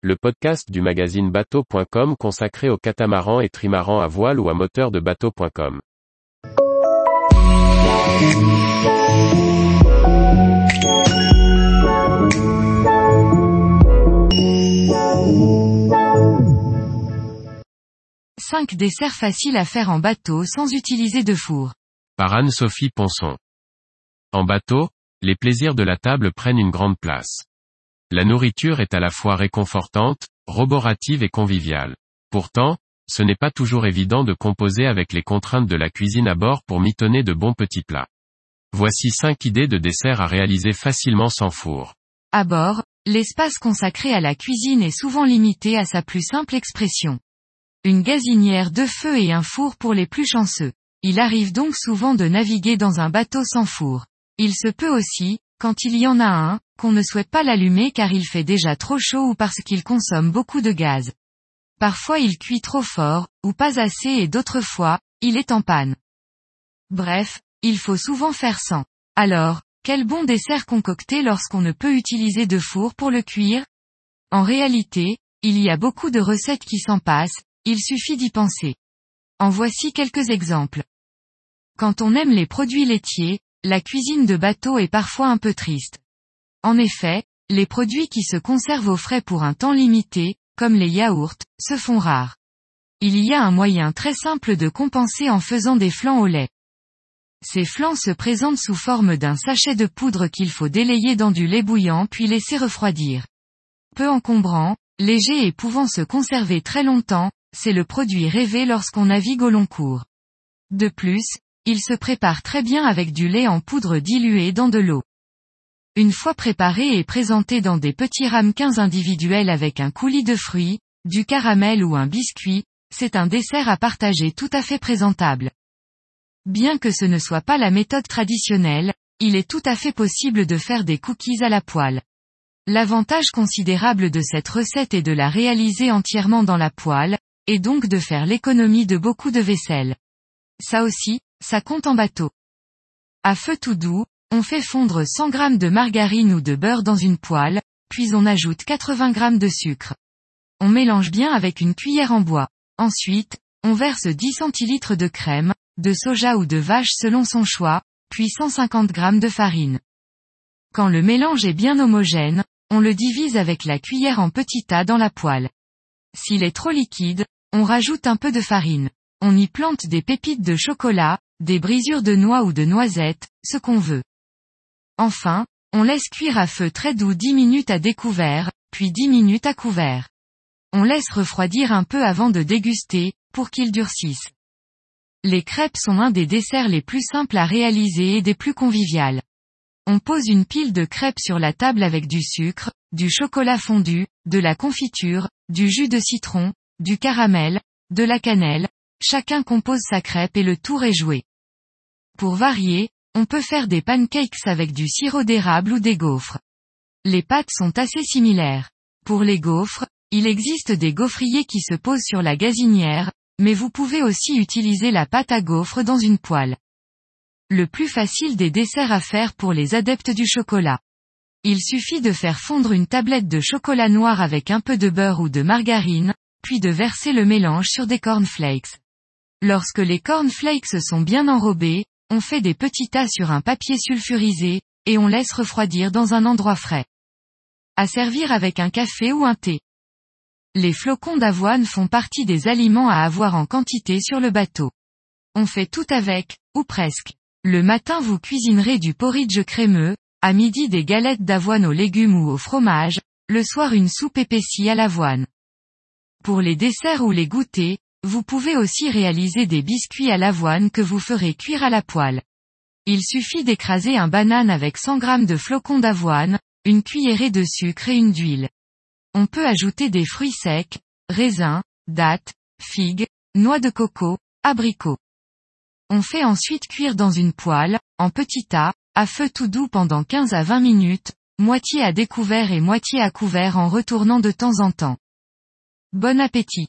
le podcast du magazine bateau.com consacré aux catamarans et trimarans à voile ou à moteur de bateau.com. Cinq desserts faciles à faire en bateau sans utiliser de four. Par Anne-Sophie Ponson. En bateau, les plaisirs de la table prennent une grande place. La nourriture est à la fois réconfortante, roborative et conviviale. Pourtant, ce n'est pas toujours évident de composer avec les contraintes de la cuisine à bord pour mitonner de bons petits plats. Voici 5 idées de desserts à réaliser facilement sans four. À bord, l'espace consacré à la cuisine est souvent limité à sa plus simple expression. Une gazinière de feu et un four pour les plus chanceux. Il arrive donc souvent de naviguer dans un bateau sans four. Il se peut aussi, quand il y en a un, qu'on ne souhaite pas l'allumer car il fait déjà trop chaud ou parce qu'il consomme beaucoup de gaz. Parfois il cuit trop fort, ou pas assez et d'autres fois, il est en panne. Bref, il faut souvent faire sans. Alors, quel bon dessert concocter lorsqu'on ne peut utiliser de four pour le cuire? En réalité, il y a beaucoup de recettes qui s'en passent, il suffit d'y penser. En voici quelques exemples. Quand on aime les produits laitiers, la cuisine de bateau est parfois un peu triste. En effet, les produits qui se conservent au frais pour un temps limité, comme les yaourts, se font rares. Il y a un moyen très simple de compenser en faisant des flans au lait. Ces flans se présentent sous forme d'un sachet de poudre qu'il faut délayer dans du lait bouillant puis laisser refroidir. Peu encombrant, léger et pouvant se conserver très longtemps, c'est le produit rêvé lorsqu'on navigue au long cours. De plus, il se prépare très bien avec du lait en poudre dilué dans de l'eau. Une fois préparé et présenté dans des petits ramequins individuels avec un coulis de fruits, du caramel ou un biscuit, c'est un dessert à partager tout à fait présentable. Bien que ce ne soit pas la méthode traditionnelle, il est tout à fait possible de faire des cookies à la poêle. L'avantage considérable de cette recette est de la réaliser entièrement dans la poêle, et donc de faire l'économie de beaucoup de vaisselle. Ça aussi, ça compte en bateau. À feu tout doux, on fait fondre 100 g de margarine ou de beurre dans une poêle, puis on ajoute 80 g de sucre. On mélange bien avec une cuillère en bois. Ensuite, on verse 10 centilitres de crème, de soja ou de vache selon son choix, puis 150 g de farine. Quand le mélange est bien homogène, on le divise avec la cuillère en petits tas dans la poêle. S'il est trop liquide, on rajoute un peu de farine. On y plante des pépites de chocolat, des brisures de noix ou de noisettes, ce qu'on veut. Enfin, on laisse cuire à feu très doux 10 minutes à découvert, puis 10 minutes à couvert. On laisse refroidir un peu avant de déguster, pour qu'ils durcissent. Les crêpes sont un des desserts les plus simples à réaliser et des plus conviviales. On pose une pile de crêpes sur la table avec du sucre, du chocolat fondu, de la confiture, du jus de citron, du caramel, de la cannelle, chacun compose sa crêpe et le tour est joué. Pour varier, on peut faire des pancakes avec du sirop d'érable ou des gaufres. Les pâtes sont assez similaires. Pour les gaufres, il existe des gaufriers qui se posent sur la gazinière, mais vous pouvez aussi utiliser la pâte à gaufres dans une poêle. Le plus facile des desserts à faire pour les adeptes du chocolat. Il suffit de faire fondre une tablette de chocolat noir avec un peu de beurre ou de margarine, puis de verser le mélange sur des cornflakes. Lorsque les cornflakes sont bien enrobés, on fait des petits tas sur un papier sulfurisé, et on laisse refroidir dans un endroit frais. À servir avec un café ou un thé. Les flocons d'avoine font partie des aliments à avoir en quantité sur le bateau. On fait tout avec, ou presque. Le matin vous cuisinerez du porridge crémeux, à midi des galettes d'avoine aux légumes ou au fromage, le soir une soupe épaissie à l'avoine. Pour les desserts ou les goûters, vous pouvez aussi réaliser des biscuits à l'avoine que vous ferez cuire à la poêle. Il suffit d'écraser un banane avec 100 g de flocons d'avoine, une cuillerée de sucre et une d'huile. On peut ajouter des fruits secs, raisins, dattes, figues, noix de coco, abricots. On fait ensuite cuire dans une poêle, en petits tas, à feu tout doux pendant 15 à 20 minutes, moitié à découvert et moitié à couvert en retournant de temps en temps. Bon appétit